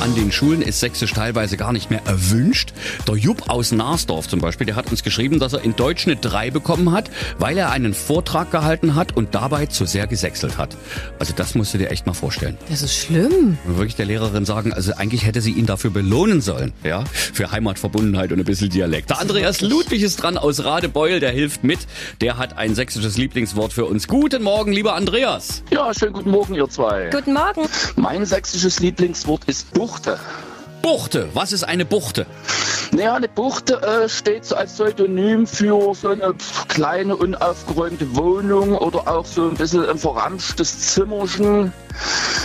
An den Schulen ist Sächsisch teilweise gar nicht mehr erwünscht. Der Jupp aus Narsdorf zum Beispiel, der hat uns geschrieben, dass er in Deutsch eine 3 bekommen hat, weil er einen Vortrag gehalten hat und dabei zu sehr gesächselt hat. Also das musst du dir echt mal vorstellen. Das ist schlimm. Und wirklich der Lehrerin sagen, also eigentlich hätte sie ihn dafür belohnen sollen, ja, für Heimatverbundenheit und ein bisschen Dialekt. Der Andreas Ludwig ist dran aus Radebeul, der hilft mit. Der hat ein sächsisches Lieblingswort für uns. Guten Morgen, lieber Andreas. Ja, schönen guten Morgen, ihr zwei. Guten Morgen. Mein sächsisches Lieblingswort ist Buchte. Buchte. Was ist eine Buchte? Naja, eine Buchte äh, steht so als Pseudonym für so eine kleine, unaufgeräumte Wohnung oder auch so ein bisschen ein verramschtes Zimmerchen.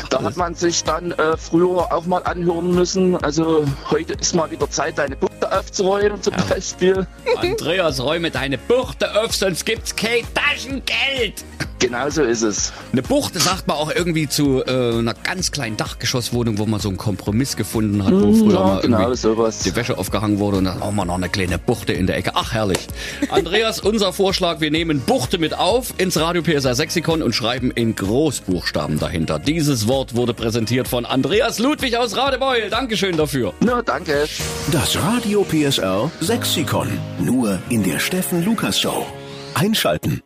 Da hat man sich dann äh, früher auch mal anhören müssen. Also heute ist mal wieder Zeit, deine Buchte aufzuräumen zum Beispiel. Andreas, räume deine Buchte auf, sonst gibt's kein Taschengeld. Genauso ist es. Eine Buchte sagt man auch irgendwie zu äh, einer ganz kleinen Dachgeschosswohnung, wo man so einen Kompromiss gefunden hat, wo früher ja, mal genau, irgendwie sowas. die Wäsche aufgehangen wurde und dann haben wir noch eine kleine Buchte in der Ecke. Ach, herrlich. Andreas, unser Vorschlag, wir nehmen Buchte mit auf ins Radio PSR Sexikon und schreiben in Großbuchstaben dahinter. Dieses Wort wurde präsentiert von Andreas Ludwig aus Radebeul. Dankeschön dafür. Na, danke. Das Radio PSR Sexikon. Nur in der Steffen Lukas Show. Einschalten.